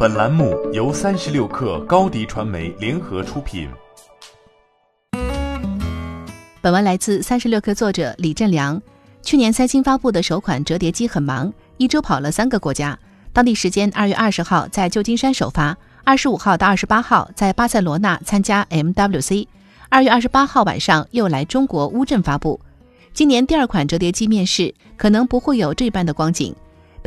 本栏目由三十六氪高低传媒联合出品。本文来自三十六氪作者李振良。去年三星发布的首款折叠机很忙，一周跑了三个国家。当地时间二月二十号在旧金山首发，二十五号到二十八号在巴塞罗那参加 MWC，二月二十八号晚上又来中国乌镇发布。今年第二款折叠机面世，可能不会有这般的光景。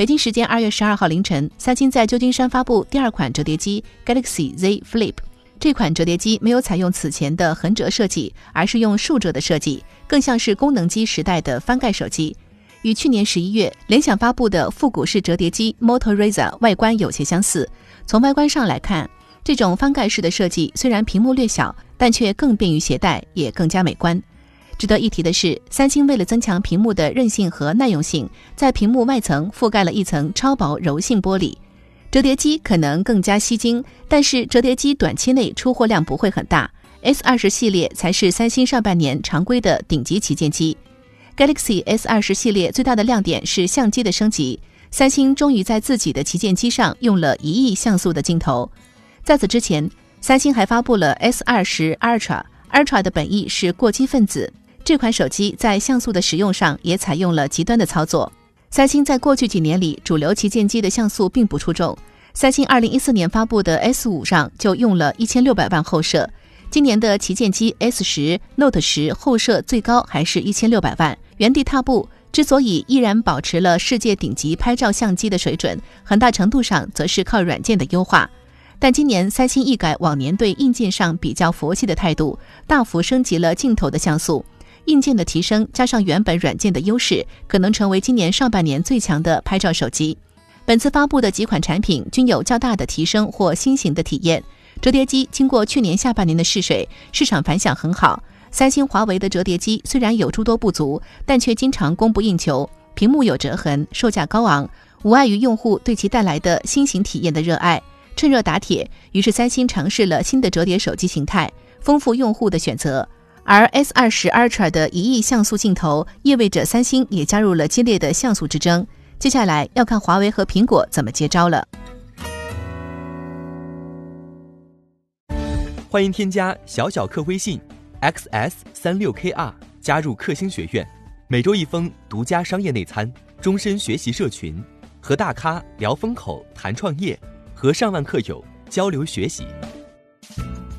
北京时间二月十二号凌晨，三星在旧金山发布第二款折叠机 Galaxy Z Flip。这款折叠机没有采用此前的横折设计，而是用竖折的设计，更像是功能机时代的翻盖手机。与去年十一月联想发布的复古式折叠机 Motoriza 外观有些相似。从外观上来看，这种翻盖式的设计虽然屏幕略小，但却更便于携带，也更加美观。值得一提的是，三星为了增强屏幕的韧性和耐用性，在屏幕外层覆盖了一层超薄柔性玻璃。折叠机可能更加吸睛，但是折叠机短期内出货量不会很大。S 二十系列才是三星上半年常规的顶级旗舰机。Galaxy S 二十系列最大的亮点是相机的升级，三星终于在自己的旗舰机上用了一亿像素的镜头。在此之前，三星还发布了 S 二十 Ultra，Ultra 的本意是过激分子。这款手机在像素的使用上也采用了极端的操作。三星在过去几年里，主流旗舰机的像素并不出众。三星二零一四年发布的 S 五上就用了一千六百万后摄，今年的旗舰机 S 十、Note 十后摄最高还是一千六百万，原地踏步。之所以依然保持了世界顶级拍照相机的水准，很大程度上则是靠软件的优化。但今年三星一改往年对硬件上比较佛系的态度，大幅升级了镜头的像素。硬件的提升加上原本软件的优势，可能成为今年上半年最强的拍照手机。本次发布的几款产品均有较大的提升或新型的体验。折叠机经过去年下半年的试水，市场反响很好。三星、华为的折叠机虽然有诸多不足，但却经常供不应求。屏幕有折痕，售价高昂，无碍于用户对其带来的新型体验的热爱。趁热打铁，于是三星尝试了新的折叠手机形态，丰富用户的选择。而 S 二十 Ultra 的一亿像素镜头，意味着三星也加入了激烈的像素之争。接下来要看华为和苹果怎么接招了。欢迎添加小小客微信 xs 三六 kr 加入克星学院，每周一封独家商业内参，终身学习社群，和大咖聊风口、谈创业，和上万客友交流学习。